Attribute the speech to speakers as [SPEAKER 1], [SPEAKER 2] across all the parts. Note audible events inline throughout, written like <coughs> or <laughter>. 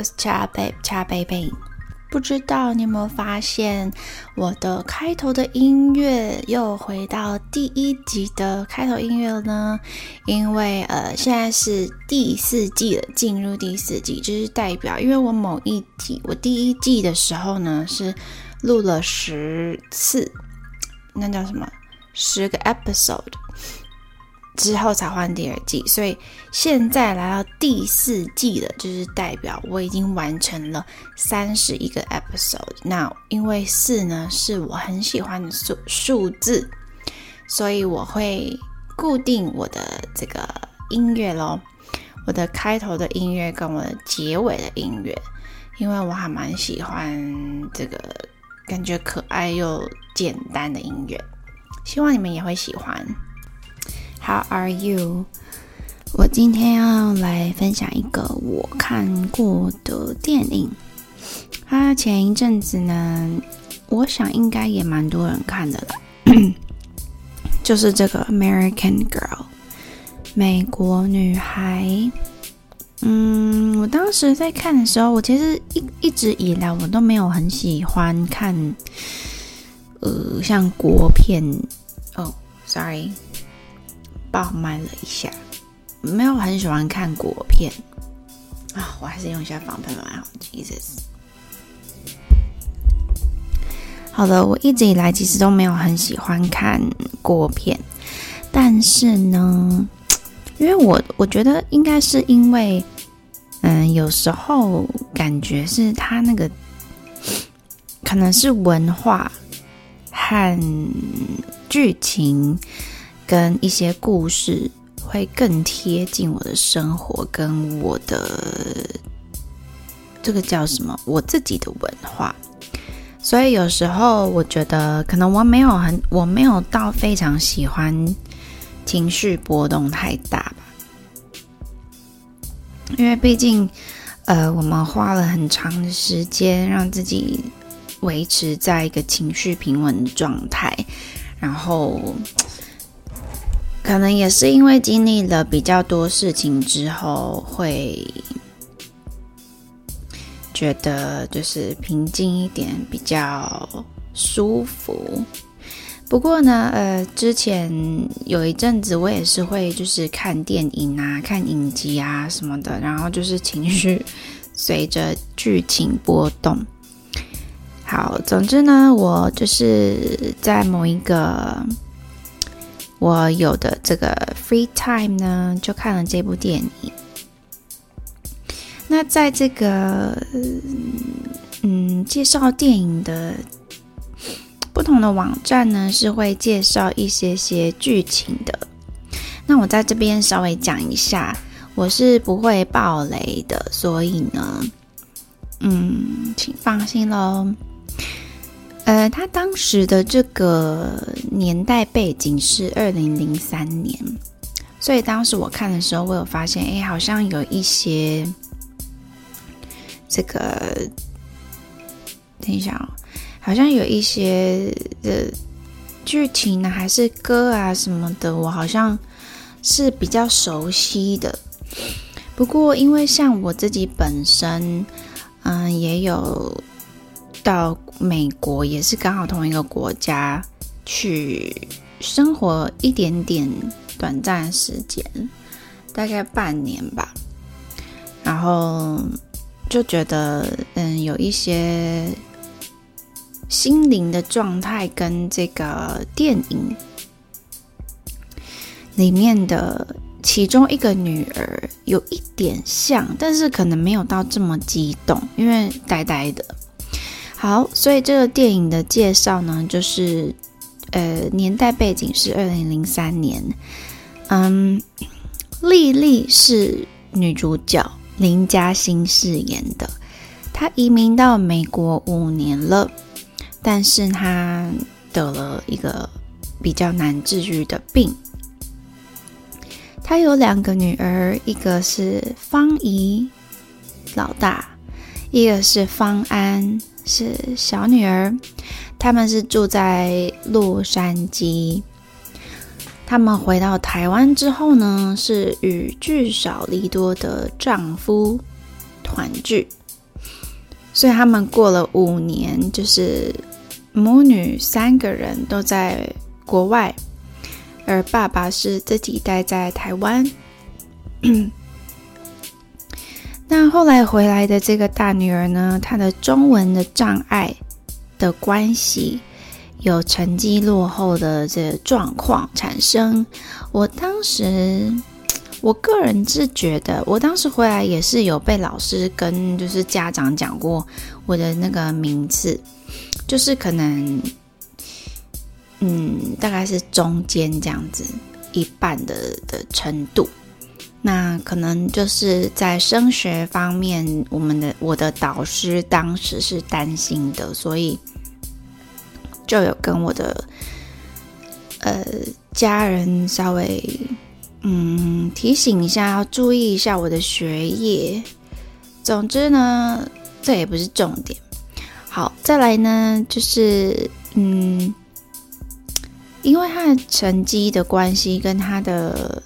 [SPEAKER 1] 我是 Cha Babe Cha Baby。不知道你有没有发现，我的开头的音乐又回到第一集的开头音乐了呢？因为呃，现在是第四季了，进入第四季，就是代表，因为我某一集，我第一季的时候呢是录了十次，那叫什么？十个 episode。之后才换第二季，所以现在来到第四季了，就是代表我已经完成了三十一个 episode。那因为四呢是我很喜欢的数数字，所以我会固定我的这个音乐咯，我的开头的音乐跟我的结尾的音乐，因为我还蛮喜欢这个感觉可爱又简单的音乐，希望你们也会喜欢。How are you？我今天要来分享一个我看过的电影。它前一阵子呢，我想应该也蛮多人看的了，<clears throat> 就是这个《American Girl》美国女孩。嗯，我当时在看的时候，我其实一一直以来我都没有很喜欢看，呃，像国片。哦，Sorry。爆麦了一下，没有很喜欢看国片啊，我还是用一下防喷麦好。Jesus，好的，我一直以来其实都没有很喜欢看国片，但是呢，因为我我觉得应该是因为，嗯，有时候感觉是他那个可能是文化和剧情。跟一些故事会更贴近我的生活，跟我的这个叫什么？我自己的文化。所以有时候我觉得，可能我没有很，我没有到非常喜欢情绪波动太大吧。因为毕竟，呃，我们花了很长的时间让自己维持在一个情绪平稳的状态，然后。可能也是因为经历了比较多事情之后，会觉得就是平静一点比较舒服。不过呢，呃，之前有一阵子我也是会就是看电影啊、看影集啊什么的，然后就是情绪随着剧情波动。好，总之呢，我就是在某一个。我有的这个 free time 呢，就看了这部电影。那在这个嗯介绍电影的不同的网站呢，是会介绍一些些剧情的。那我在这边稍微讲一下，我是不会爆雷的，所以呢，嗯，请放心喽。呃，他当时的这个年代背景是二零零三年，所以当时我看的时候，我有发现，哎，好像有一些这个，等一下哦，好像有一些的剧情呢，还是歌啊什么的，我好像是比较熟悉的。不过，因为像我自己本身，嗯，也有。到美国也是刚好同一个国家去生活一点点短暂时间，大概半年吧。然后就觉得，嗯，有一些心灵的状态跟这个电影里面的其中一个女儿有一点像，但是可能没有到这么激动，因为呆呆的。好，所以这个电影的介绍呢，就是呃，年代背景是二零零三年。嗯，丽丽是女主角，林嘉欣饰演的。她移民到美国五年了，但是她得了一个比较难治愈的病。她有两个女儿，一个是方怡，老大，一个是方安。是小女儿，他们是住在洛杉矶。他们回到台湾之后呢，是与聚少离多的丈夫团聚。所以他们过了五年，就是母女三个人都在国外，而爸爸是自己待在台湾。那后来回来的这个大女儿呢，她的中文的障碍的关系。有成绩落后的这状况产生，我当时，我个人是觉得，我当时回来也是有被老师跟就是家长讲过我的那个名次，就是可能，嗯，大概是中间这样子一半的的程度，那可能就是在升学方面，我们的我的导师当时是担心的，所以。就有跟我的呃家人稍微嗯提醒一下，要注意一下我的学业。总之呢，这也不是重点。好，再来呢，就是嗯，因为他的成绩的关系，跟他的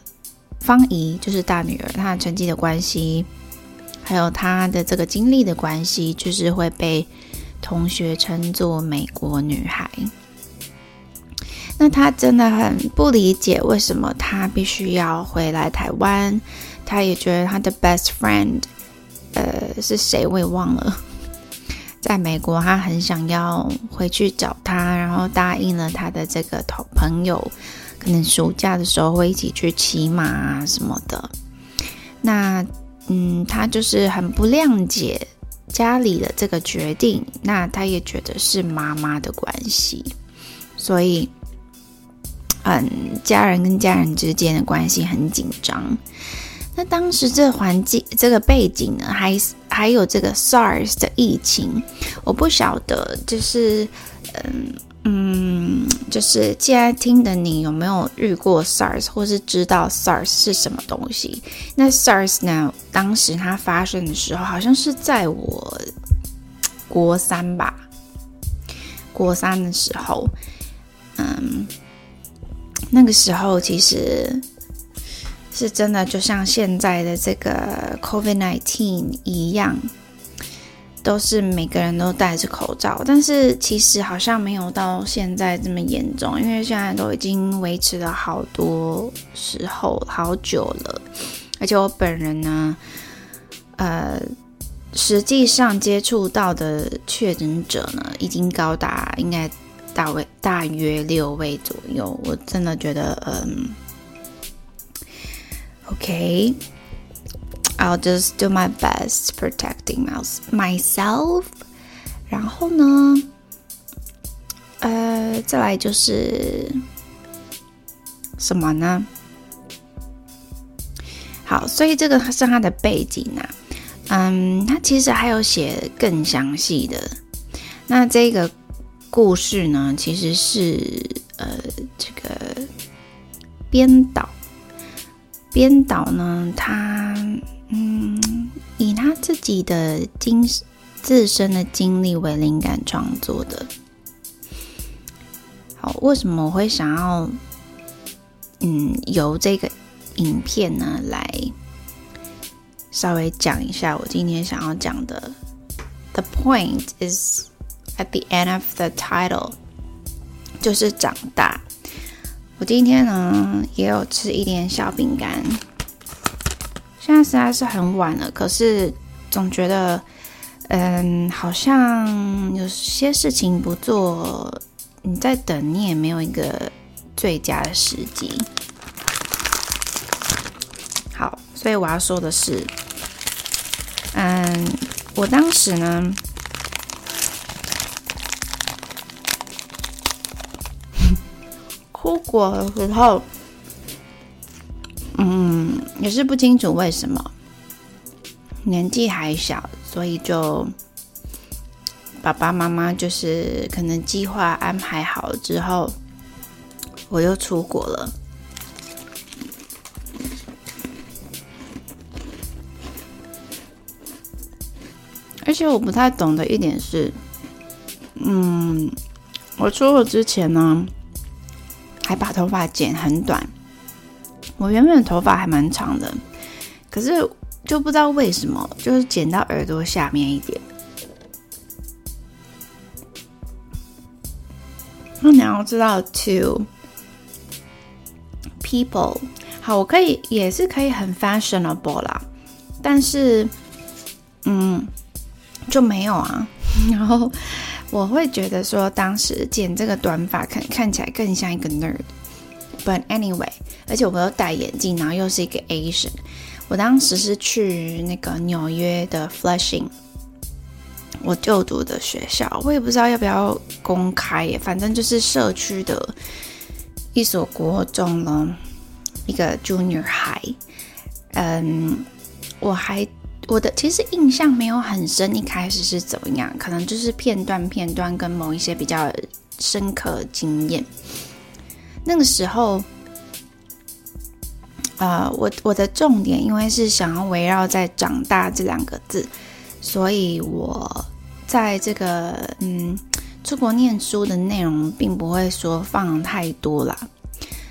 [SPEAKER 1] 方怡就是大女儿，她的成绩的关系，还有她的这个经历的关系，就是会被。同学称作美国女孩，那她真的很不理解为什么她必须要回来台湾。她也觉得她的 best friend，呃，是谁我也忘了，在美国，她很想要回去找他，然后答应了他的这个同朋友，可能暑假的时候会一起去骑马啊什么的。那嗯，他就是很不谅解。家里的这个决定，那他也觉得是妈妈的关系，所以，嗯，家人跟家人之间的关系很紧张。那当时这环境、这个背景呢，还还有这个 SARS 的疫情，我不晓得，就是，嗯。嗯，就是既然听的你有没有遇过 SARS，或是知道 SARS 是什么东西？那 SARS 呢？当时它发生的时候，好像是在我国三吧，国三的时候，嗯，那个时候其实是真的，就像现在的这个 COVID-19 一样。都是每个人都戴着口罩，但是其实好像没有到现在这么严重，因为现在都已经维持了好多时候好久了，而且我本人呢，呃，实际上接触到的确诊者呢，已经高达应该大位大约六位左右，我真的觉得，嗯，OK。I'll just do my best protecting myself。然后呢，呃，再来就是什么呢？好，所以这个是它的背景啊。嗯，它其实还有写更详细的。那这个故事呢，其实是呃，这个编导，编导呢，他。嗯，以他自己的经自身的经历为灵感创作的。好，为什么我会想要嗯由这个影片呢来稍微讲一下我今天想要讲的？The point is at the end of the title，就是长大。我今天呢也有吃一点小饼干。现在实在是很晚了，可是总觉得，嗯，好像有些事情不做，你在等，你也没有一个最佳的时机。好，所以我要说的是，嗯，我当时呢，<laughs> 出国的时候。嗯，也是不清楚为什么，年纪还小，所以就爸爸妈妈就是可能计划安排好了之后，我又出国了。而且我不太懂的一点是，嗯，我出国之前呢，还把头发剪很短。我原本的头发还蛮长的，可是就不知道为什么，就是剪到耳朵下面一点。那你要知道，to people，好，我可以也是可以很 fashionable 啦，但是，嗯，就没有啊。<laughs> 然后我会觉得说，当时剪这个短发看看起来更像一个 nerd。But anyway，而且我又戴眼镜，然后又是一个 Asian。我当时是去那个纽约的 Flushing，我就读的学校，我也不知道要不要公开耶，反正就是社区的一所国中呢，一个 Junior High。嗯，我还我的其实印象没有很深，一开始是怎么样，可能就是片段片段跟某一些比较深刻经验。那个时候。呃，我我的重点因为是想要围绕在“长大”这两个字，所以我在这个嗯出国念书的内容，并不会说放太多啦，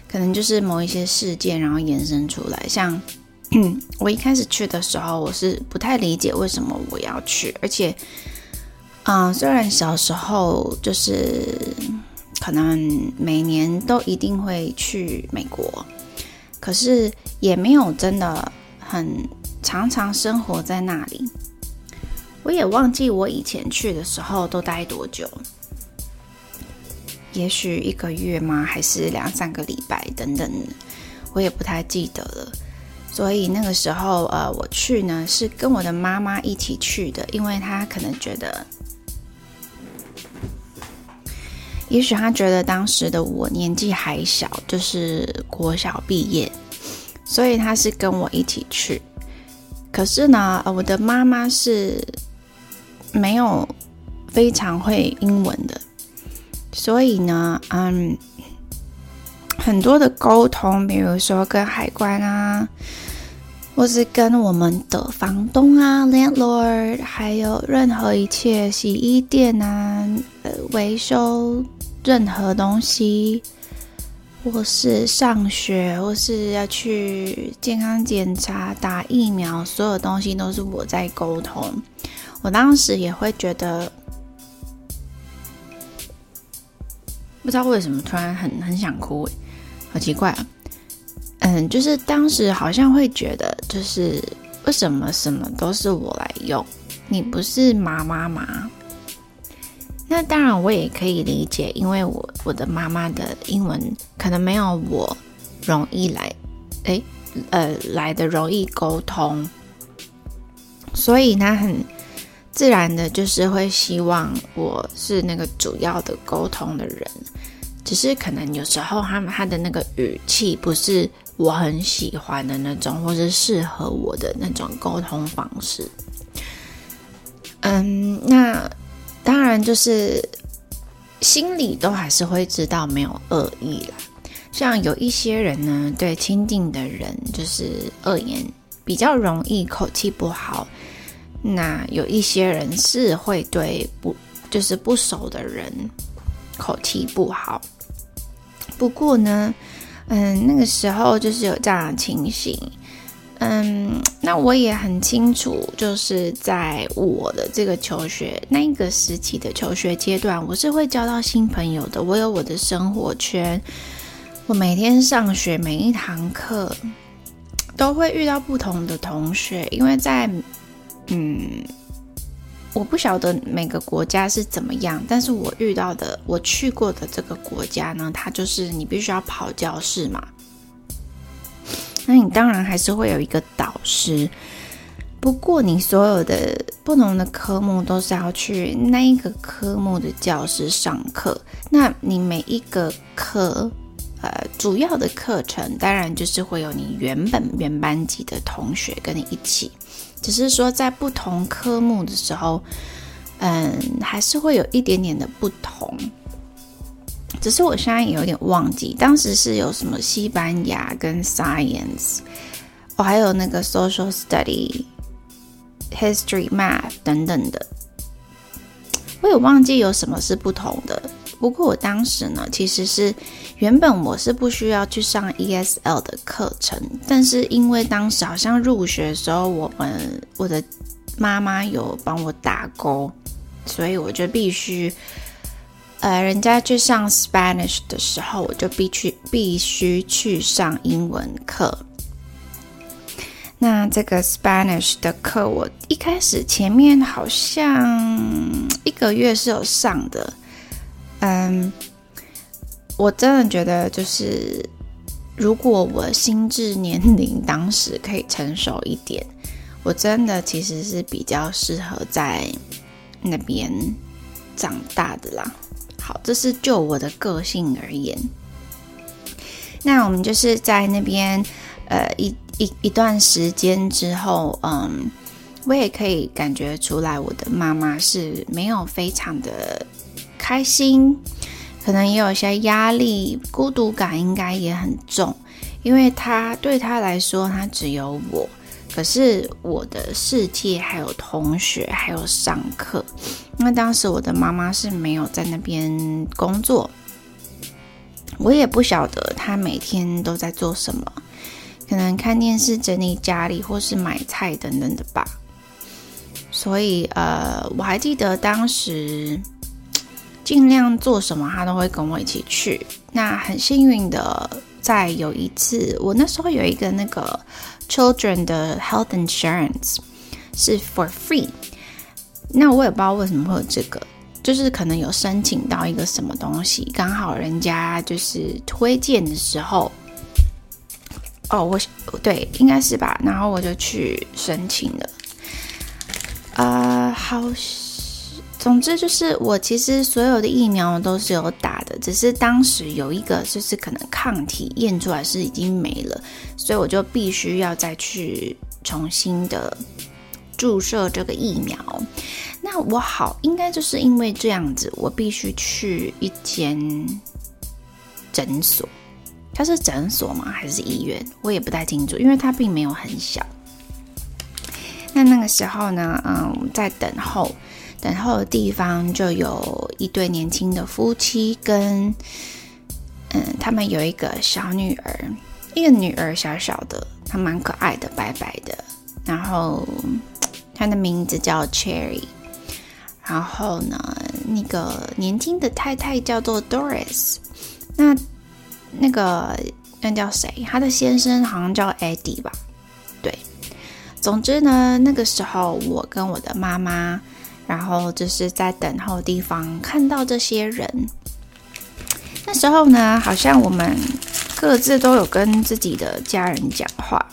[SPEAKER 1] 可能就是某一些事件，然后延伸出来。像 <clears throat> 我一开始去的时候，我是不太理解为什么我要去，而且，嗯，虽然小时候就是可能每年都一定会去美国。可是也没有真的很常常生活在那里，我也忘记我以前去的时候都待多久，也许一个月吗？还是两三个礼拜等等，我也不太记得了。所以那个时候，呃，我去呢是跟我的妈妈一起去的，因为她可能觉得。也许他觉得当时的我年纪还小，就是国小毕业，所以他是跟我一起去。可是呢，我的妈妈是没有非常会英文的，所以呢，嗯，很多的沟通，比如说跟海关啊，或是跟我们的房东啊 （landlord），还有任何一切洗衣店啊，呃，维修。任何东西，或是上学，或是要去健康检查、打疫苗，所有东西都是我在沟通。我当时也会觉得，不知道为什么突然很很想哭，好奇怪啊！嗯，就是当时好像会觉得，就是为什么什么都是我来用，你不是妈妈吗？那当然，我也可以理解，因为我我的妈妈的英文可能没有我容易来，哎，呃，来的容易沟通，所以她很自然的，就是会希望我是那个主要的沟通的人，只是可能有时候他们他的那个语气不是我很喜欢的那种，或是适合我的那种沟通方式。嗯，那。当然，就是心里都还是会知道没有恶意啦。像有一些人呢，对亲近的人就是恶言，比较容易口气不好。那有一些人是会对不就是不熟的人口气不好。不过呢，嗯，那个时候就是有这样的情形。嗯，那我也很清楚，就是在我的这个求学那一个时期的求学阶段，我是会交到新朋友的。我有我的生活圈，我每天上学每一堂课都会遇到不同的同学，因为在嗯，我不晓得每个国家是怎么样，但是我遇到的我去过的这个国家呢，它就是你必须要跑教室嘛。那你当然还是会有一个导师，不过你所有的不同的科目都是要去那一个科目的教室上课。那你每一个课，呃，主要的课程当然就是会有你原本原班级的同学跟你一起，只是说在不同科目的时候，嗯，还是会有一点点的不同。只是我现在也有点忘记，当时是有什么西班牙跟 science，我还有那个 social study、history、math 等等的，我也忘记有什么是不同的。不过我当时呢，其实是原本我是不需要去上 ESL 的课程，但是因为当时好像入学的时候，我们我的妈妈有帮我打勾，所以我就必须。呃，人家去上 Spanish 的时候，我就必须必须去上英文课。那这个 Spanish 的课，我一开始前面好像一个月是有上的。嗯，我真的觉得，就是如果我心智年龄当时可以成熟一点，我真的其实是比较适合在那边长大的啦。好，这是就我的个性而言。那我们就是在那边，呃，一一一段时间之后，嗯，我也可以感觉出来，我的妈妈是没有非常的开心，可能也有一些压力，孤独感应该也很重，因为她对她来说，她只有我。可是我的世界还有同学，还有上课。那当时我的妈妈是没有在那边工作，我也不晓得她每天都在做什么，可能看电视、整理家里，或是买菜等等的吧。所以，呃，我还记得当时尽量做什么，她都会跟我一起去。那很幸运的，在有一次，我那时候有一个那个。Children 的 health insurance 是 for free，那我也不知道为什么会有这个，就是可能有申请到一个什么东西，刚好人家就是推荐的时候，哦，我对，应该是吧，然后我就去申请了，啊，好。总之就是，我其实所有的疫苗都是有打的，只是当时有一个就是可能抗体验出来是已经没了，所以我就必须要再去重新的注射这个疫苗。那我好，应该就是因为这样子，我必须去一间诊所，它是诊所吗？还是医院？我也不太清楚，因为它并没有很小。那那个时候呢，嗯，在等候。等候的地方就有一对年轻的夫妻，跟嗯，他们有一个小女儿，一个女儿小小的，她蛮可爱的，白白的。然后她的名字叫 Cherry。然后呢，那个年轻的太太叫做 Doris。那那个那叫谁？她的先生好像叫 Eddie 吧？对。总之呢，那个时候我跟我的妈妈。然后就是在等候地方看到这些人，那时候呢，好像我们各自都有跟自己的家人讲话，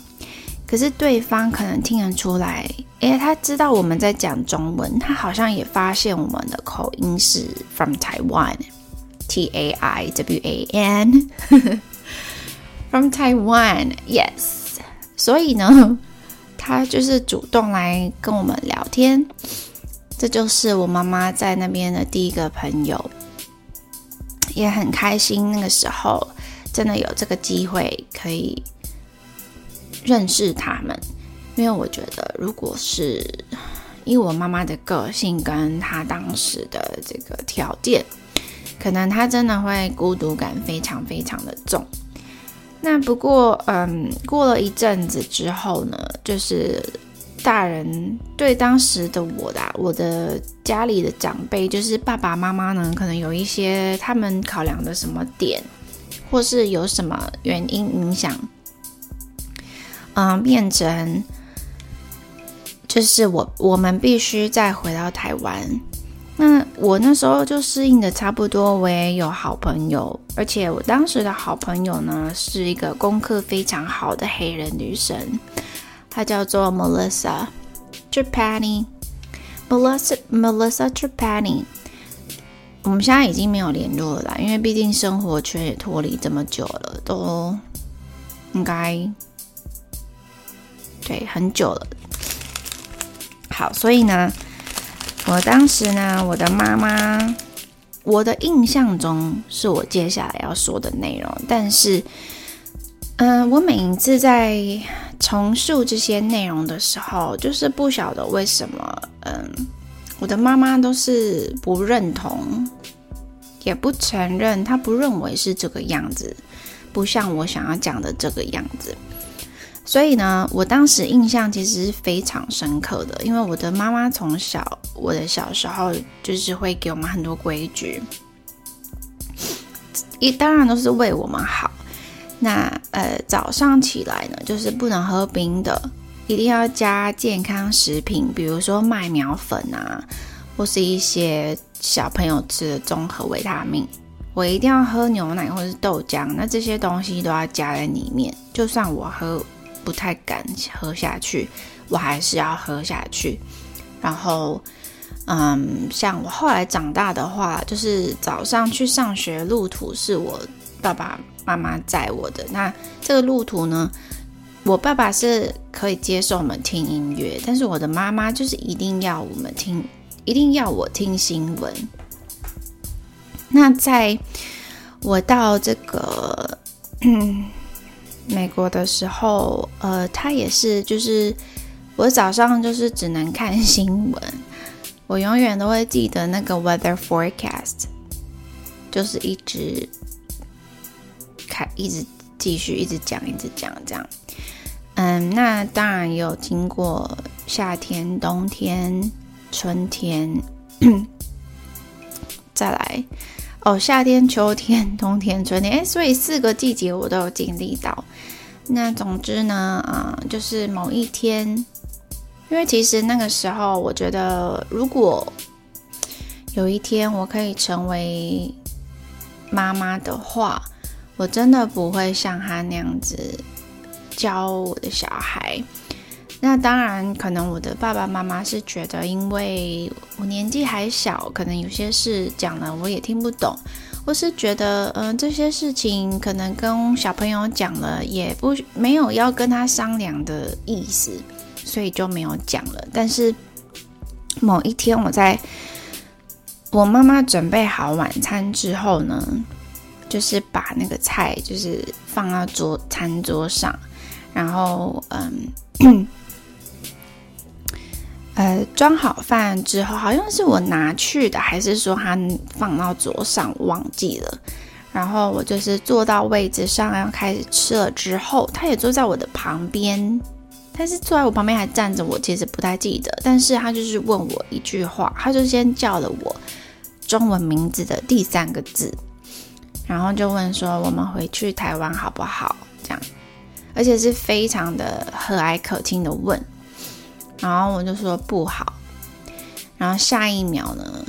[SPEAKER 1] 可是对方可能听得出来，诶，他知道我们在讲中文，他好像也发现我们的口音是 from Taiwan，T A I W A N，from <laughs> Taiwan，yes，所以呢，他就是主动来跟我们聊天。这就是我妈妈在那边的第一个朋友，也很开心。那个时候真的有这个机会可以认识他们，因为我觉得，如果是以我妈妈的个性跟她当时的这个条件，可能她真的会孤独感非常非常的重。那不过，嗯，过了一阵子之后呢，就是。大人对当时的我的，我的家里的长辈，就是爸爸妈妈呢，可能有一些他们考量的什么点，或是有什么原因影响，嗯，变成就是我我们必须再回到台湾。那我那时候就适应的差不多，我也有好朋友，而且我当时的好朋友呢，是一个功课非常好的黑人女生。她叫做 Melissa Trapani，Melissa Melissa Trapani。我们现在已经没有联络了，因为毕竟生活圈也脱离这么久了，都应该对很久了。好，所以呢，我当时呢，我的妈妈，我的印象中是我接下来要说的内容，但是，嗯，我每一次在。重述这些内容的时候，就是不晓得为什么，嗯，我的妈妈都是不认同，也不承认，她不认为是这个样子，不像我想要讲的这个样子。所以呢，我当时印象其实是非常深刻的，因为我的妈妈从小，我的小时候就是会给我们很多规矩，一当然都是为我们好。那呃，早上起来呢，就是不能喝冰的，一定要加健康食品，比如说麦苗粉啊，或是一些小朋友吃的综合维他命。我一定要喝牛奶或是豆浆，那这些东西都要加在里面。就算我喝不太敢喝下去，我还是要喝下去。然后，嗯，像我后来长大的话，就是早上去上学路途是我爸爸妈妈载我的。那这个路途呢，我爸爸是可以接受我们听音乐，但是我的妈妈就是一定要我们听，一定要我听新闻。那在我到这个 <clears throat> 美国的时候，呃，他也是，就是我早上就是只能看新闻，我永远都会记得那个 weather forecast，就是一直看，一直继续，一直讲，一直讲这样。嗯，那当然有经过夏天、冬天、春天，再来。哦，夏天、秋天、<laughs> 冬天、春天，哎，所以四个季节我都有经历到。那总之呢，啊，就是某一天，因为其实那个时候，我觉得如果有一天我可以成为妈妈的话，我真的不会像他那样子教我的小孩。那当然，可能我的爸爸妈妈是觉得，因为我年纪还小，可能有些事讲了我也听不懂，或是觉得，嗯，这些事情可能跟小朋友讲了也不没有要跟他商量的意思，所以就没有讲了。但是某一天，我在我妈妈准备好晚餐之后呢，就是把那个菜就是放到桌餐桌上，然后，嗯。呃，装好饭之后，好像是我拿去的，还是说他放到桌上忘记了？然后我就是坐到位置上要开始吃了之后，他也坐在我的旁边，但是坐在我旁边还站着，我其实不太记得。但是他就是问我一句话，他就先叫了我中文名字的第三个字，然后就问说我们回去台湾好不好？这样，而且是非常的和蔼可亲的问。然后我就说不好，然后下一秒呢，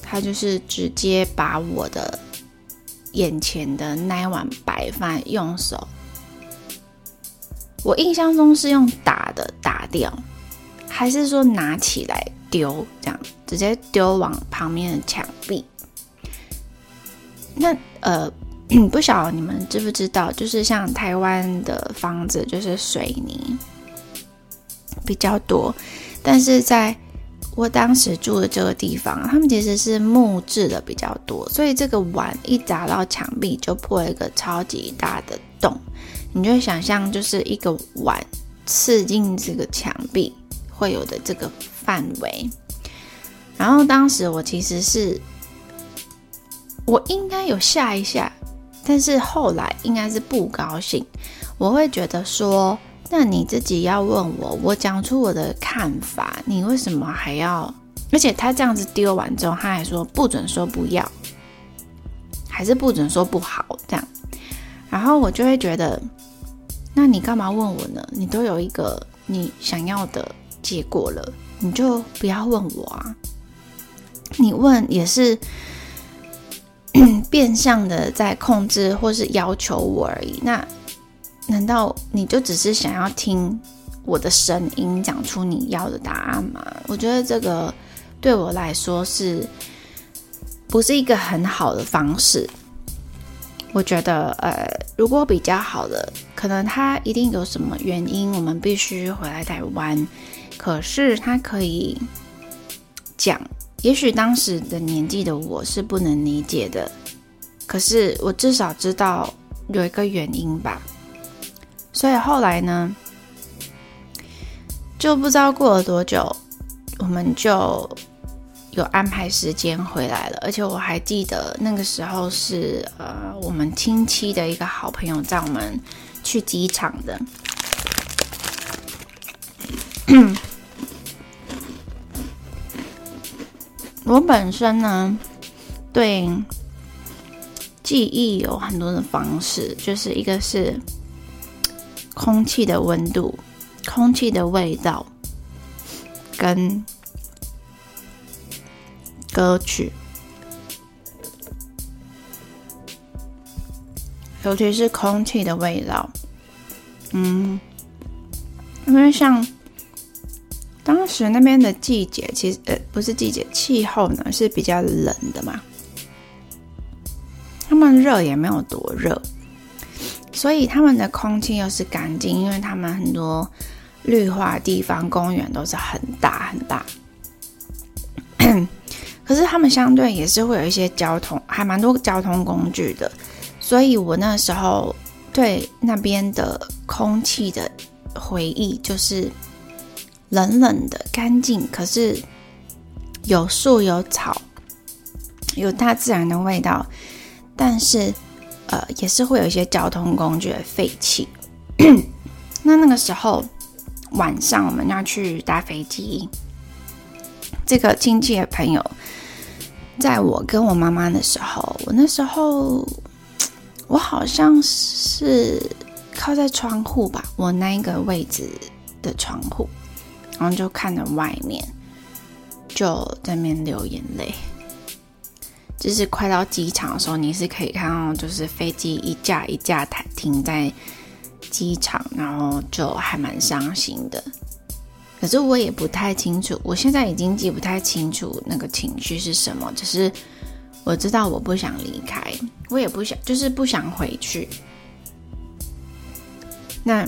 [SPEAKER 1] 他就是直接把我的眼前的那碗白饭用手，我印象中是用打的打掉，还是说拿起来丢，这样直接丢往旁边的墙壁。那呃，<clears throat> 不晓得你们知不知道，就是像台湾的房子就是水泥。比较多，但是在我当时住的这个地方，他们其实是木质的比较多，所以这个碗一砸到墙壁就破了一个超级大的洞。你就想象，就是一个碗刺进这个墙壁会有的这个范围。然后当时我其实是，我应该有吓一下，但是后来应该是不高兴，我会觉得说。那你自己要问我，我讲出我的看法，你为什么还要？而且他这样子丢完之后，他还说不准说不要，还是不准说不好这样。然后我就会觉得，那你干嘛问我呢？你都有一个你想要的结果了，你就不要问我啊。你问也是 <clears throat> 变相的在控制或是要求我而已。那。难道你就只是想要听我的声音讲出你要的答案吗？我觉得这个对我来说是不是一个很好的方式？我觉得，呃，如果比较好的，可能他一定有什么原因，我们必须回来台湾。可是他可以讲，也许当时的年纪的我是不能理解的，可是我至少知道有一个原因吧。所以后来呢，就不知道过了多久，我们就有安排时间回来了。而且我还记得那个时候是呃，我们亲戚的一个好朋友载我们去机场的。我本身呢，对。记忆有很多的方式，就是一个是空气的温度、空气的味道，跟歌曲，尤其是空气的味道。嗯，因为像当时那边的季节，其实呃不是季节，气候呢是比较冷的嘛。他们热也没有多热，所以他们的空气又是干净，因为他们很多绿化地方、公园都是很大很大。<clears throat> 可是他们相对也是会有一些交通，还蛮多交通工具的，所以我那时候对那边的空气的回忆就是冷冷的、干净，可是有树有草，有大自然的味道。但是，呃，也是会有一些交通工具的废气。<clears throat> 那那个时候晚上我们要去搭飞机，这个亲戚的朋友，在我跟我妈妈的时候，我那时候我好像是靠在窗户吧，我那一个位置的窗户，然后就看着外面，就在那边流眼泪。就是快到机场的时候，你是可以看到，就是飞机一架一架停停在机场，然后就还蛮伤心的。可是我也不太清楚，我现在已经记不太清楚那个情绪是什么。只是我知道我不想离开，我也不想，就是不想回去。那，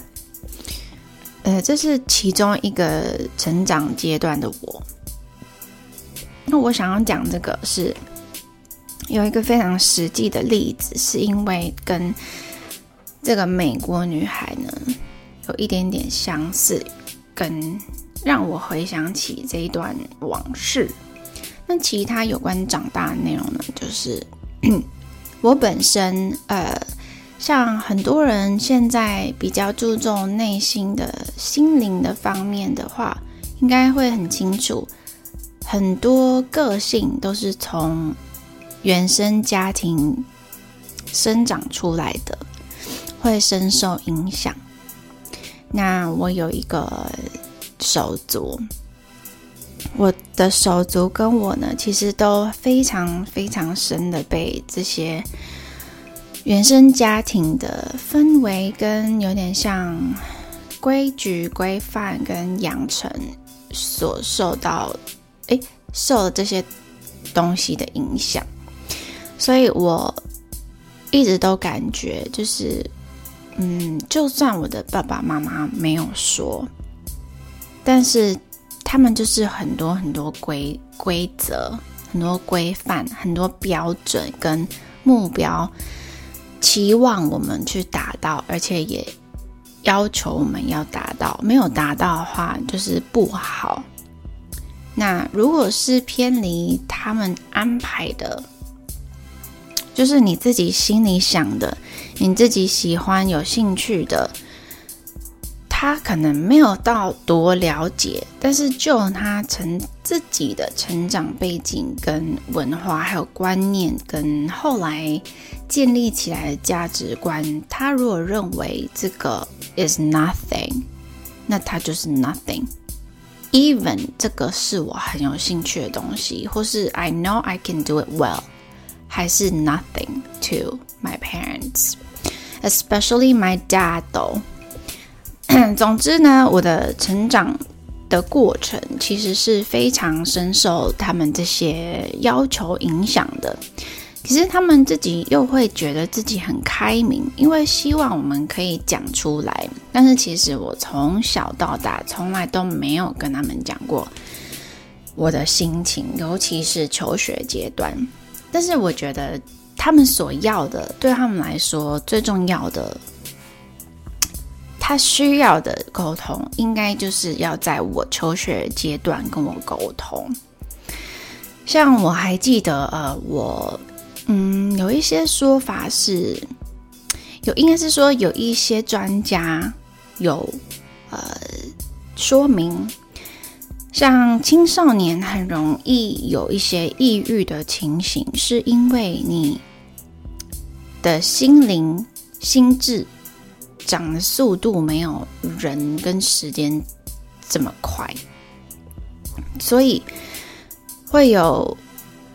[SPEAKER 1] 呃，这是其中一个成长阶段的我。那我想要讲这个是。有一个非常实际的例子，是因为跟这个美国女孩呢有一点点相似，跟让我回想起这一段往事。那其他有关长大的内容呢，就是 <clears throat> 我本身呃，像很多人现在比较注重内心的心灵的方面的话，应该会很清楚，很多个性都是从。原生家庭生长出来的会深受影响。那我有一个手足，我的手足跟我呢，其实都非常非常深的被这些原生家庭的氛围跟有点像规矩规范跟养成所受到，哎，受了这些东西的影响。所以我一直都感觉，就是，嗯，就算我的爸爸妈妈没有说，但是他们就是很多很多规规则、很多规范、很多标准跟目标，期望我们去达到，而且也要求我们要达到。没有达到的话，就是不好。那如果是偏离他们安排的，就是你自己心里想的，你自己喜欢、有兴趣的，他可能没有到多了解，但是就他成自己的成长背景、跟文化、还有观念，跟后来建立起来的价值观，他如果认为这个 is nothing，那他就是 nothing。Even 这个是我很有兴趣的东西，或是 I know I can do it well。还是 nothing to my parents, especially my dad. 都，<clears throat> 总之呢，我的成长的过程其实是非常深受他们这些要求影响的。可是他们自己又会觉得自己很开明，因为希望我们可以讲出来。但是其实我从小到大从来都没有跟他们讲过我的心情，尤其是求学阶段。但是我觉得他们所要的，对他们来说最重要的，他需要的沟通，应该就是要在我求学阶段跟我沟通。像我还记得，呃，我嗯有一些说法是，有应该是说有一些专家有呃说明。像青少年很容易有一些抑郁的情形，是因为你的心灵心智长的速度没有人跟时间这么快，所以会有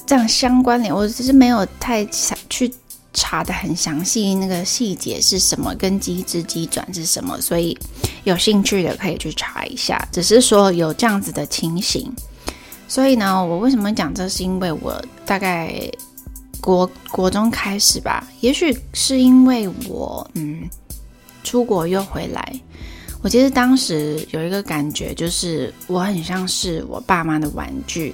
[SPEAKER 1] 这样相关联。我只是没有太想去查的很详细，那个细节是什么，跟机制机转是什么，所以有兴趣的可以去查一下。只是说有这样子的情形，所以呢，我为什么讲这是因为我大概。国国中开始吧，也许是因为我嗯出国又回来，我其实当时有一个感觉，就是我很像是我爸妈的玩具，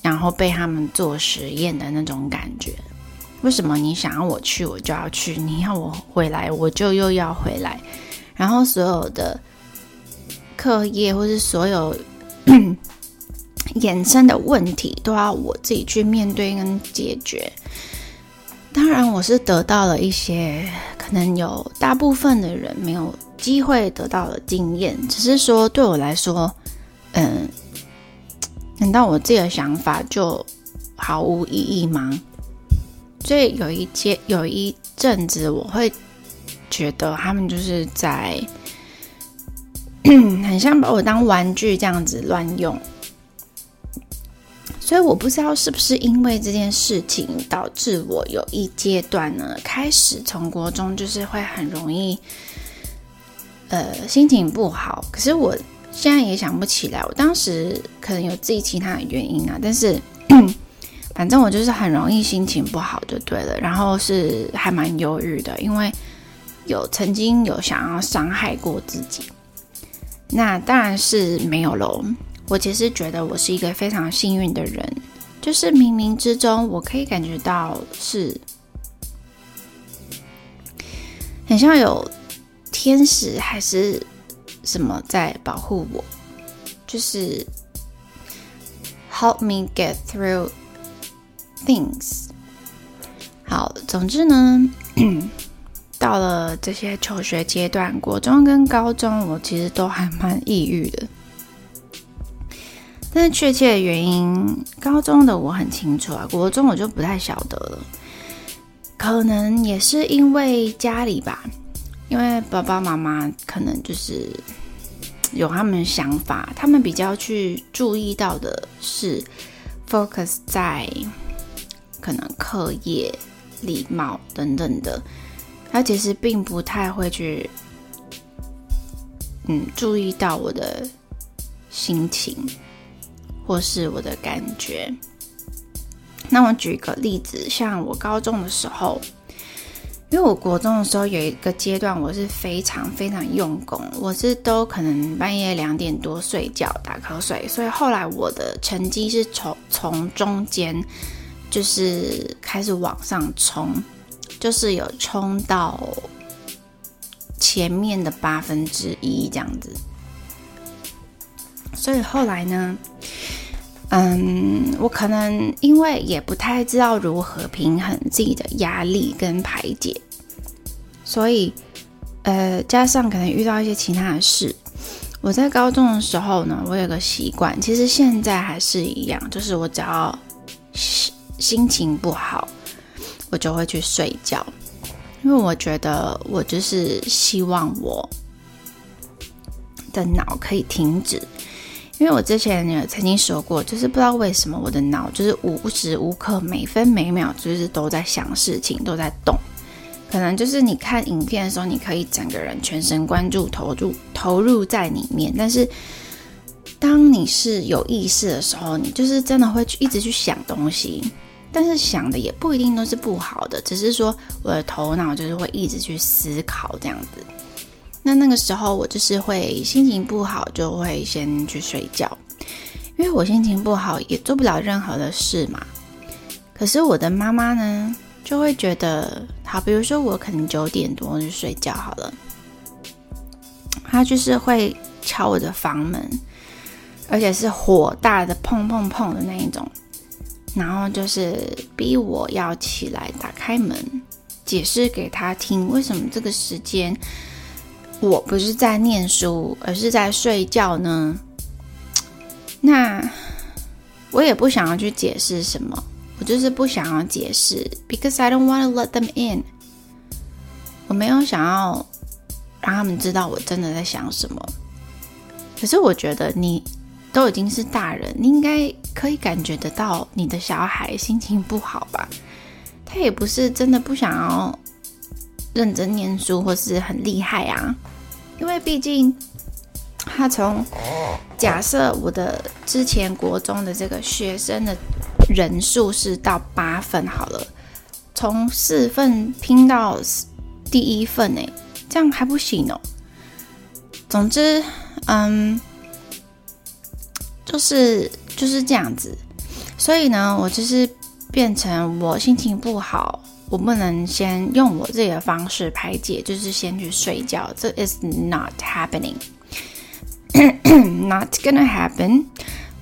[SPEAKER 1] 然后被他们做实验的那种感觉。为什么你想要我去，我就要去；你要我回来，我就又要回来。然后所有的课业或是所有。<coughs> 衍生的问题都要我自己去面对跟解决。当然，我是得到了一些可能有大部分的人没有机会得到的经验。只是说，对我来说，嗯，难道我自己的想法就毫无意义吗？所以有一阶有一阵子，我会觉得他们就是在很像把我当玩具这样子乱用。所以我不知道是不是因为这件事情导致我有一阶段呢，开始从国中就是会很容易，呃，心情不好。可是我现在也想不起来，我当时可能有自己其他的原因啊。但是 <clears throat> 反正我就是很容易心情不好就对了，然后是还蛮忧郁的，因为有曾经有想要伤害过自己。那当然是没有喽。我其实觉得我是一个非常幸运的人，就是冥冥之中，我可以感觉到是很像有天使还是什么在保护我，就是 help me get through things。好，总之呢，到了这些求学阶段，国中跟高中，我其实都还蛮抑郁的。但是确切的原因，高中的我很清楚啊，国中我就不太晓得了。可能也是因为家里吧，因为爸爸妈妈可能就是有他们的想法，他们比较去注意到的是 focus 在可能课业、礼貌等等的，他其实并不太会去嗯注意到我的心情。或是我的感觉。那我举一个例子，像我高中的时候，因为我国中的时候有一个阶段，我是非常非常用功，我是都可能半夜两点多睡觉打瞌睡，所以后来我的成绩是从从中间就是开始往上冲，就是有冲到前面的八分之一这样子。所以后来呢，嗯，我可能因为也不太知道如何平衡自己的压力跟排解，所以呃，加上可能遇到一些其他的事，我在高中的时候呢，我有个习惯，其实现在还是一样，就是我只要心心情不好，我就会去睡觉，因为我觉得我就是希望我的脑可以停止。因为我之前也曾经说过，就是不知道为什么我的脑就是无时无刻、每分每秒就是都在想事情，都在动。可能就是你看影片的时候，你可以整个人全神贯注、投入投入在里面。但是当你是有意识的时候，你就是真的会去一直去想东西。但是想的也不一定都是不好的，只是说我的头脑就是会一直去思考这样子。那那个时候，我就是会心情不好，就会先去睡觉，因为我心情不好也做不了任何的事嘛。可是我的妈妈呢，就会觉得，好，比如说我可能九点多就睡觉好了，她就是会敲我的房门，而且是火大的砰砰砰的那一种，然后就是逼我要起来打开门，解释给她听为什么这个时间。我不是在念书，而是在睡觉呢。那我也不想要去解释什么，我就是不想要解释，because I don't want to let them in。我没有想要让他们知道我真的在想什么。可是我觉得你都已经是大人，你应该可以感觉得到你的小孩心情不好吧？他也不是真的不想要认真念书或是很厉害啊，因为毕竟他从假设我的之前国中的这个学生的。人数是到八份好了，从四份拼到第一份哎，这样还不行哦。总之，嗯，就是就是这样子。所以呢，我就是变成我心情不好，我不能先用我自己的方式排解，就是先去睡觉。这 is not happening，not <coughs> gonna happen。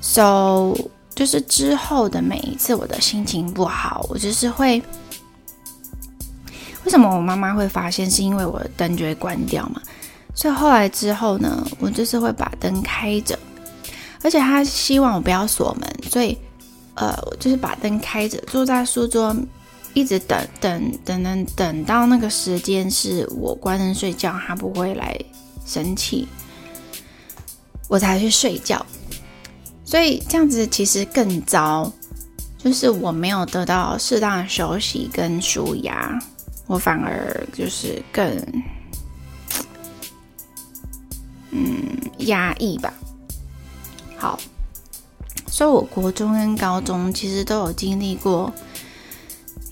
[SPEAKER 1] So 就是之后的每一次，我的心情不好，我就是会。为什么我妈妈会发现？是因为我的灯就会关掉嘛。所以后来之后呢，我就是会把灯开着，而且她希望我不要锁门，所以呃，我就是把灯开着，坐在书桌，一直等等等等等到那个时间是我关灯睡觉，他不会来生气，我才去睡觉。所以这样子其实更糟，就是我没有得到适当的休息跟舒压，我反而就是更嗯压抑吧。好，所以我国中跟高中其实都有经历过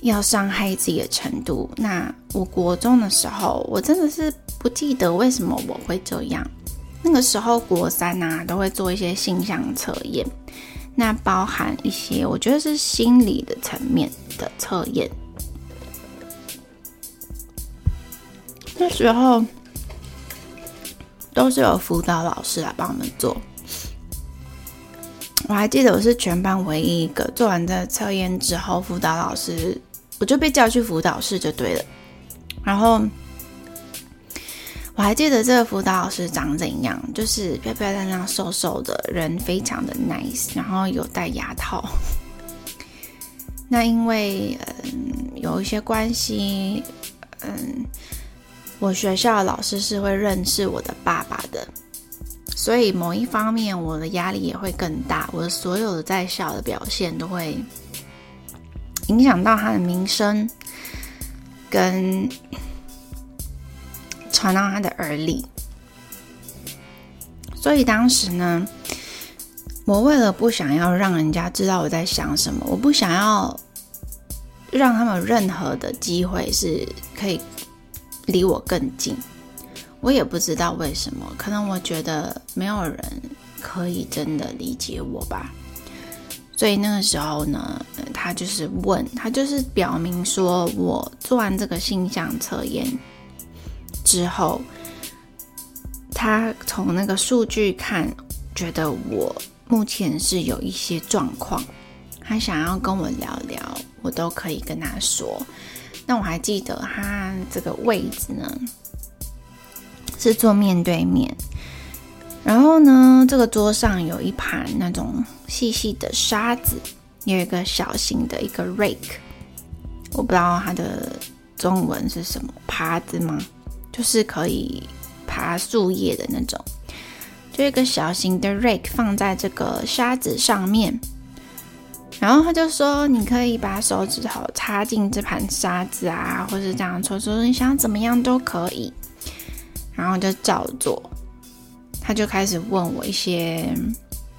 [SPEAKER 1] 要伤害自己的程度。那我国中的时候，我真的是不记得为什么我会这样。那个时候国三呐，都会做一些性向测验，那包含一些我觉得是心理的层面的测验。那时候都是有辅导老师来帮我们做。我还记得我是全班唯一一个做完这测验之后，辅导老师我就被叫去辅导室就对了，然后。我还记得这个辅导老师长怎样，就是漂漂亮亮、瘦瘦的人，非常的 nice，然后有戴牙套。<laughs> 那因为嗯有一些关系，嗯，我学校老师是会认识我的爸爸的，所以某一方面我的压力也会更大，我的所有的在校的表现都会影响到他的名声跟。传到他的耳里，所以当时呢，我为了不想要让人家知道我在想什么，我不想要让他们任何的机会是可以离我更近。我也不知道为什么，可能我觉得没有人可以真的理解我吧。所以那个时候呢，他就是问他，就是表明说我做完这个性向测验。之后，他从那个数据看，觉得我目前是有一些状况，他想要跟我聊聊，我都可以跟他说。那我还记得他这个位置呢，是坐面对面，然后呢，这个桌上有一盘那种细细的沙子，有一个小型的一个 rake，我不知道它的中文是什么，耙子吗？就是可以爬树叶的那种，就一个小型的 rake 放在这个沙子上面，然后他就说：“你可以把手指头插进这盘沙子啊，或是这样搓搓，你想怎么样都可以。”然后就照做，他就开始问我一些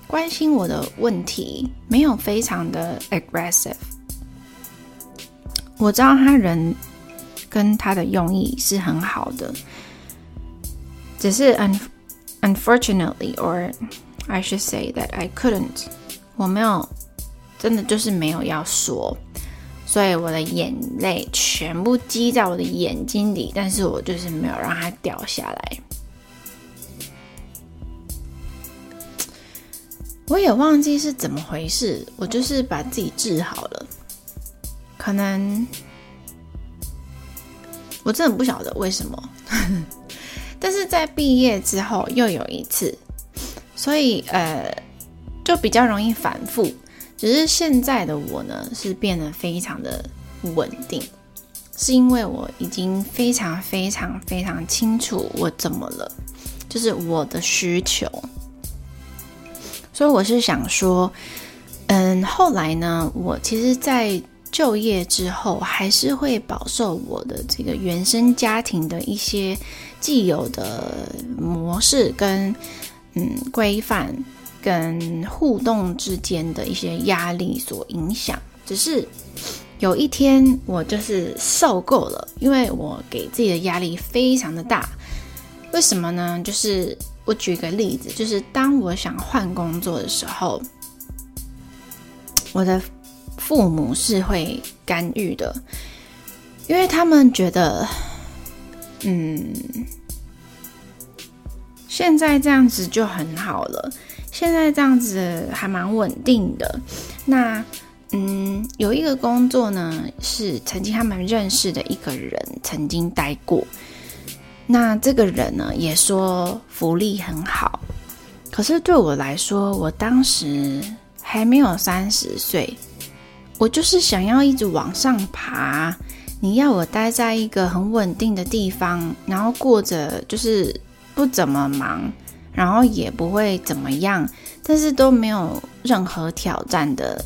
[SPEAKER 1] 关心我的问题，没有非常的 aggressive。我知道他人。跟他的用意是很好的，只是 un unfortunately or I should say that I couldn't，我没有真的就是没有要说，所以我的眼泪全部积在我的眼睛里，但是我就是没有让它掉下来。我也忘记是怎么回事，我就是把自己治好了，可能。我真的不晓得为什么，<laughs> 但是在毕业之后又有一次，所以呃就比较容易反复。只是现在的我呢，是变得非常的稳定，是因为我已经非常非常非常清楚我怎么了，就是我的需求。所以我是想说，嗯，后来呢，我其实，在就业之后，还是会饱受我的这个原生家庭的一些既有的模式跟嗯规范。跟互动之间的一些压力所影响，只是有一天我就是受够了，因为我给自己的压力非常的大。为什么呢？就是我举个例子，就是当我想换工作的时候，我的父母是会干预的，因为他们觉得，嗯，现在这样子就很好了。现在这样子还蛮稳定的。那，嗯，有一个工作呢，是曾经他们认识的一个人曾经待过。那这个人呢，也说福利很好。可是对我来说，我当时还没有三十岁，我就是想要一直往上爬。你要我待在一个很稳定的地方，然后过着就是不怎么忙。然后也不会怎么样，但是都没有任何挑战的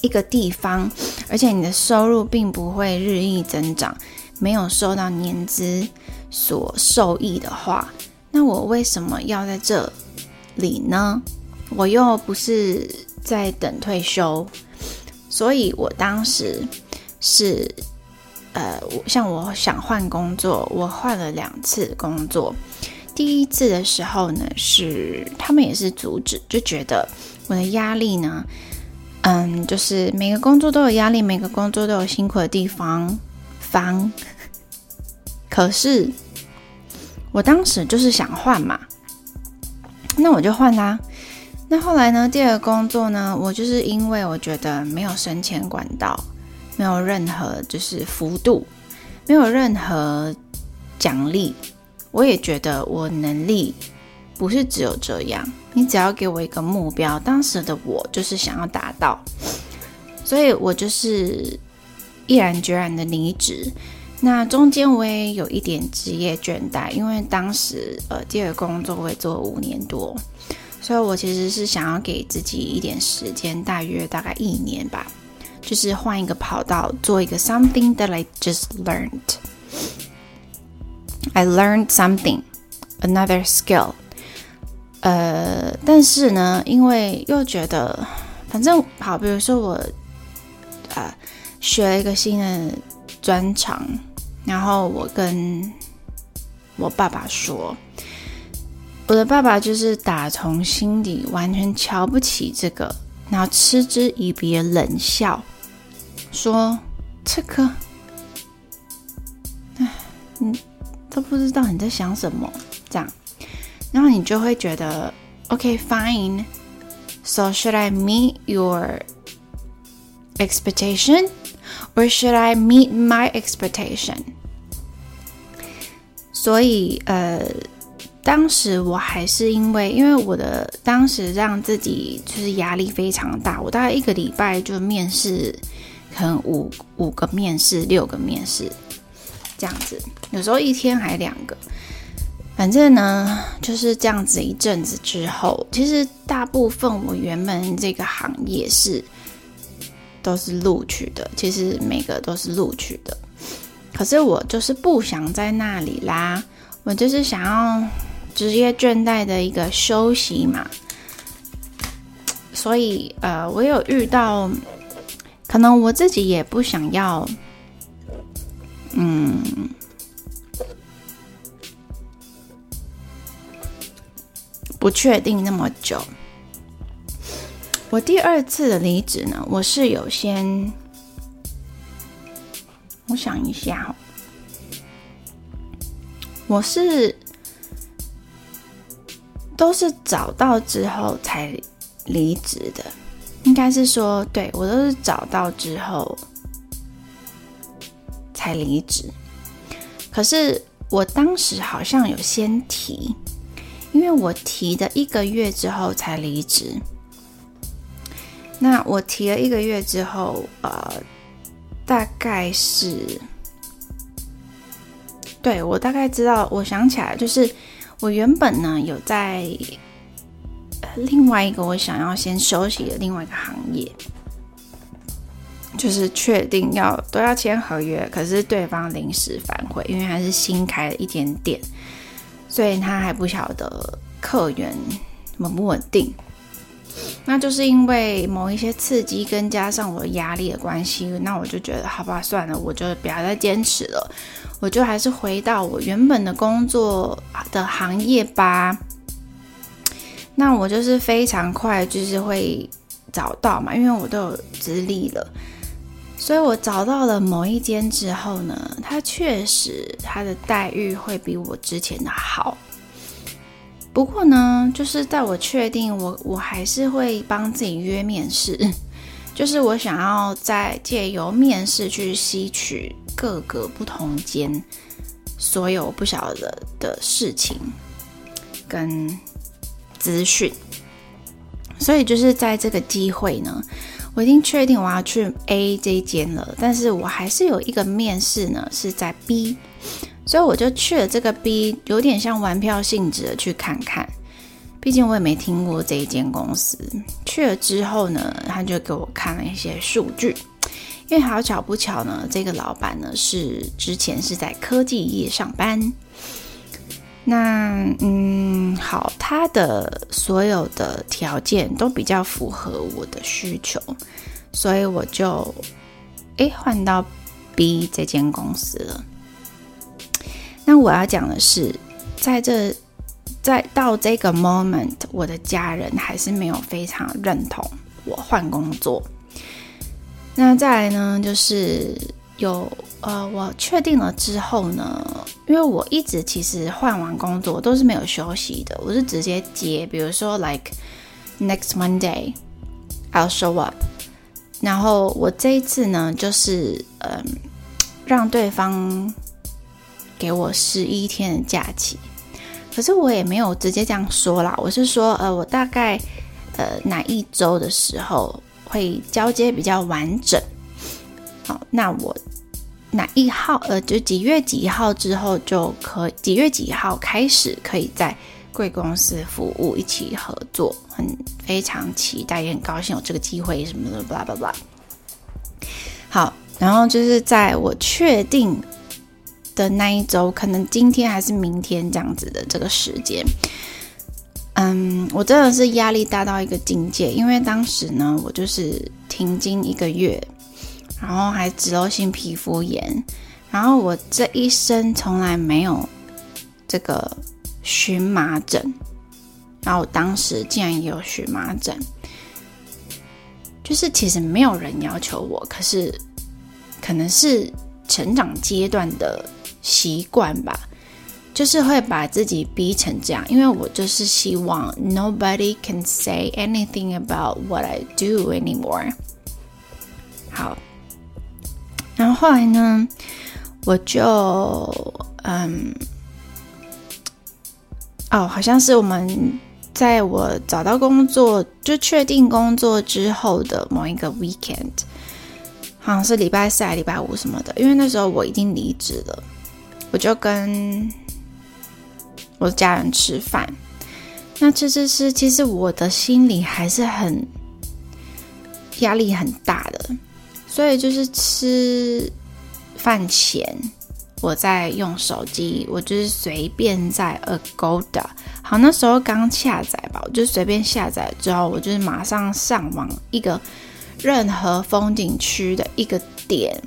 [SPEAKER 1] 一个地方，而且你的收入并不会日益增长，没有受到年资所受益的话，那我为什么要在这里呢？我又不是在等退休，所以我当时是，呃，像我想换工作，我换了两次工作。第一次的时候呢，是他们也是阻止，就觉得我的压力呢，嗯，就是每个工作都有压力，每个工作都有辛苦的地方。方，可是我当时就是想换嘛，那我就换啦。那后来呢，第二个工作呢，我就是因为我觉得没有升迁管道，没有任何就是幅度，没有任何奖励。我也觉得我能力不是只有这样，你只要给我一个目标，当时的我就是想要达到，所以我就是毅然决然的离职。那中间我也有一点职业倦怠，因为当时呃第二个工作我也做了五年多，所以我其实是想要给自己一点时间，大约大概一年吧，就是换一个跑道，做一个 something that I just learned。I learned something, another skill. 呃，但是呢，因为又觉得，反正好，比如说我啊学了一个新的专长，然后我跟我爸爸说，我的爸爸就是打从心底完全瞧不起这个，然后嗤之以鼻的，冷笑说：“这个，哎，嗯。”都不知道你在想什么，这样，然后你就会觉得，OK fine。So should I meet your expectation, or should I meet my expectation？所以，呃，当时我还是因为，因为我的当时让自己就是压力非常大，我大概一个礼拜就面试，可能五五个面试，六个面试。这样子，有时候一天还两个，反正呢就是这样子。一阵子之后，其实大部分我原本这个行业是都是录取的，其实每个都是录取的。可是我就是不想在那里啦，我就是想要职业倦怠的一个休息嘛。所以呃，我有遇到，可能我自己也不想要。嗯，不确定那么久。我第二次的离职呢，我是有先，我想一下，我是都是找到之后才离职的，应该是说，对我都是找到之后。才离职，可是我当时好像有先提，因为我提的一个月之后才离职，那我提了一个月之后，呃，大概是，对我大概知道，我想起来，就是我原本呢有在另外一个我想要先休息的另外一个行业，就是确定要都要签合约，可是对方临时反悔，因为还是新开了一间店，所以他还不晓得客源稳不稳定。那就是因为某一些刺激跟加上我压力的关系，那我就觉得好吧，算了，我就不要再坚持了，我就还是回到我原本的工作的行业吧。那我就是非常快，就是会找到嘛，因为我都有资历了，所以我找到了某一间之后呢，它确实它的待遇会比我之前的好。不过呢，就是在我确定我我还是会帮自己约面试，<laughs> 就是我想要在借由面试去吸取各个不同间所有不晓得的事情跟资讯，所以就是在这个机会呢，我已经确定我要去 A 这间了，但是我还是有一个面试呢是在 B。所以我就去了这个 B，有点像玩票性质的去看看。毕竟我也没听过这一间公司。去了之后呢，他就给我看了一些数据。因为好巧不巧呢，这个老板呢是之前是在科技业上班。那嗯，好，他的所有的条件都比较符合我的需求，所以我就诶换到 B 这间公司了。那我要讲的是，在这，在到这个 moment，我的家人还是没有非常认同我换工作。那再来呢，就是有呃，我确定了之后呢，因为我一直其实换完工作都是没有休息的，我是直接接，比如说 like next Monday I'll show up，然后我这一次呢，就是嗯，让对方。给我十一天的假期，可是我也没有直接这样说啦。我是说，呃，我大概呃哪一周的时候会交接比较完整。好，那我哪一号呃，就几月几号之后就可几月几号开始可以在贵公司服务，一起合作，很非常期待，也很高兴有这个机会什么的，blah blah blah。好，然后就是在我确定。的那一周，可能今天还是明天这样子的这个时间，嗯，我真的是压力大到一个境界，因为当时呢，我就是停经一个月，然后还脂漏性皮肤炎，然后我这一生从来没有这个荨麻疹，然后我当时竟然也有荨麻疹，就是其实没有人要求我，可是可能是成长阶段的。习惯吧，就是会把自己逼成这样，因为我就是希望 nobody can say anything about what I do anymore。好，然后后来呢，我就嗯，哦，好像是我们在我找到工作就确定工作之后的某一个 weekend，好像是礼拜四还、礼拜五什么的，因为那时候我已经离职了。我就跟我家人吃饭，那吃吃吃，其实我的心里还是很压力很大的，所以就是吃饭前我在用手机，我就是随便在 Agoda，好那时候刚下载吧，我就随便下载之后，我就是马上上网一个任何风景区的一个点，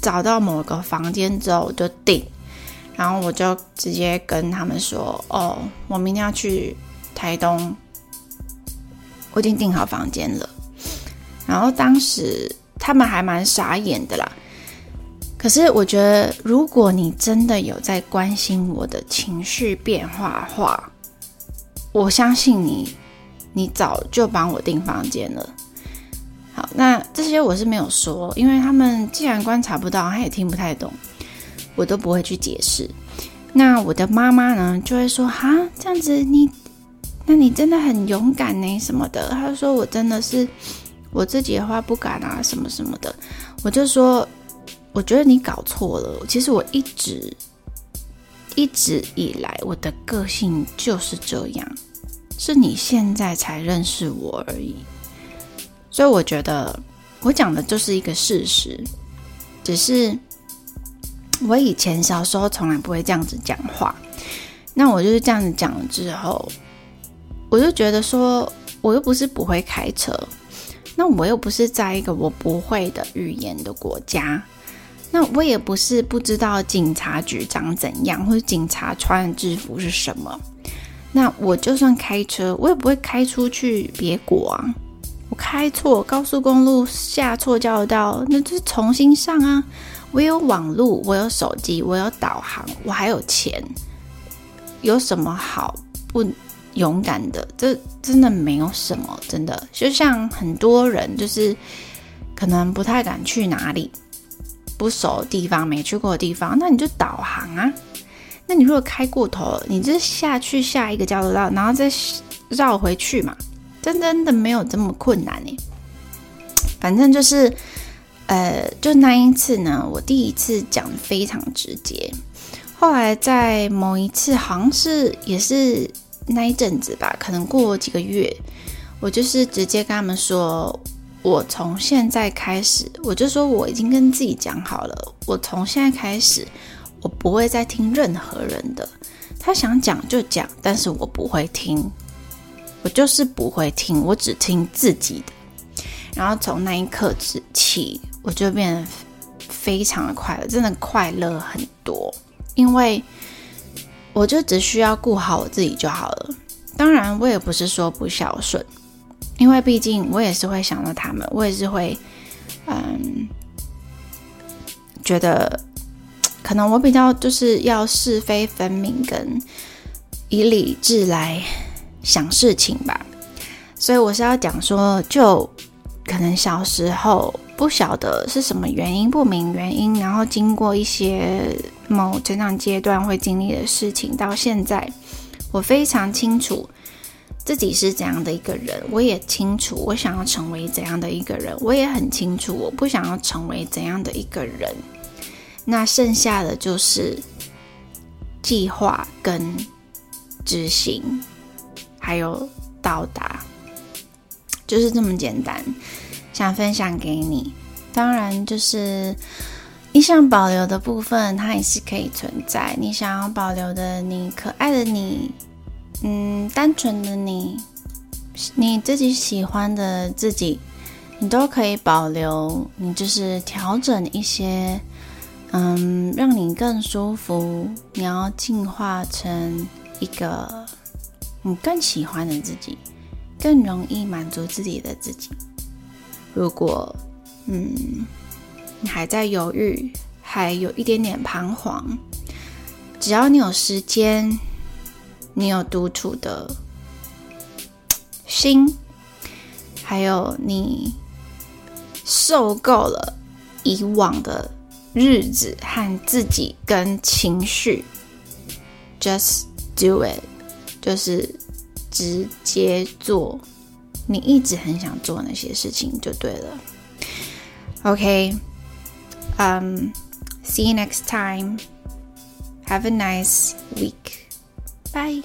[SPEAKER 1] 找到某个房间之后我就订。然后我就直接跟他们说：“哦，我明天要去台东，我已经订好房间了。”然后当时他们还蛮傻眼的啦。可是我觉得，如果你真的有在关心我的情绪变化话，我相信你，你早就帮我订房间了。好，那这些我是没有说，因为他们既然观察不到，他也听不太懂。我都不会去解释。那我的妈妈呢，就会说：“哈，这样子你，那你真的很勇敢呢，什么的。”她说：“我真的是我自己的话不敢啊，什么什么的。我就说，我觉得你搞错了。其实我一直一直以来，我的个性就是这样，是你现在才认识我而已。所以我觉得我讲的就是一个事实，只是我以前小时候从来不会这样子讲话。那我就是这样子讲了之后，我就觉得说，我又不是不会开车。那我又不是在一个我不会的语言的国家，那我也不是不知道警察局长怎样，或者警察穿的制服是什么。那我就算开车，我也不会开出去别国啊。我开错高速公路，下错交道，那就是重新上啊。我有网络，我有手机，我有导航，我还有钱，有什么好不？勇敢的，这真的没有什么，真的就像很多人就是可能不太敢去哪里不熟的地方、没去过的地方，那你就导航啊。那你如果开过头了，你就下去下一个交流道，然后再绕回去嘛。真真的没有这么困难呢。反正就是，呃，就那一次呢，我第一次讲非常直接，后来在某一次好像是也是。那一阵子吧，可能过几个月，我就是直接跟他们说，我从现在开始，我就说我已经跟自己讲好了，我从现在开始，我不会再听任何人的，他想讲就讲，但是我不会听，我就是不会听，我只听自己的。然后从那一刻起，我就变得非常的快乐，真的快乐很多，因为。我就只需要顾好我自己就好了。当然，我也不是说不孝顺，因为毕竟我也是会想到他们，我也是会，嗯，觉得可能我比较就是要是非分明，跟以理智来想事情吧。所以我是要讲说，就可能小时候。不晓得是什么原因，不明原因，然后经过一些某成长阶段会经历的事情，到现在，我非常清楚自己是怎样的一个人，我也清楚我想要成为怎样的一个人，我也很清楚我不想要成为怎样的一个人。那剩下的就是计划跟执行，还有到达，就是这么简单。想分享给你，当然就是你想保留的部分，它也是可以存在。你想要保留的，你可爱的你，嗯，单纯的你，你自己喜欢的自己，你都可以保留。你就是调整一些，嗯，让你更舒服。你要进化成一个你更喜欢的自己，更容易满足自己的自己。如果，嗯，你还在犹豫，还有一点点彷徨，只要你有时间，你有独处的心，还有你受够了以往的日子和自己跟情绪，just do it，就是直接做。你一直很想做那些事情就对了。OK，嗯，see you next time. Have a nice week. Bye.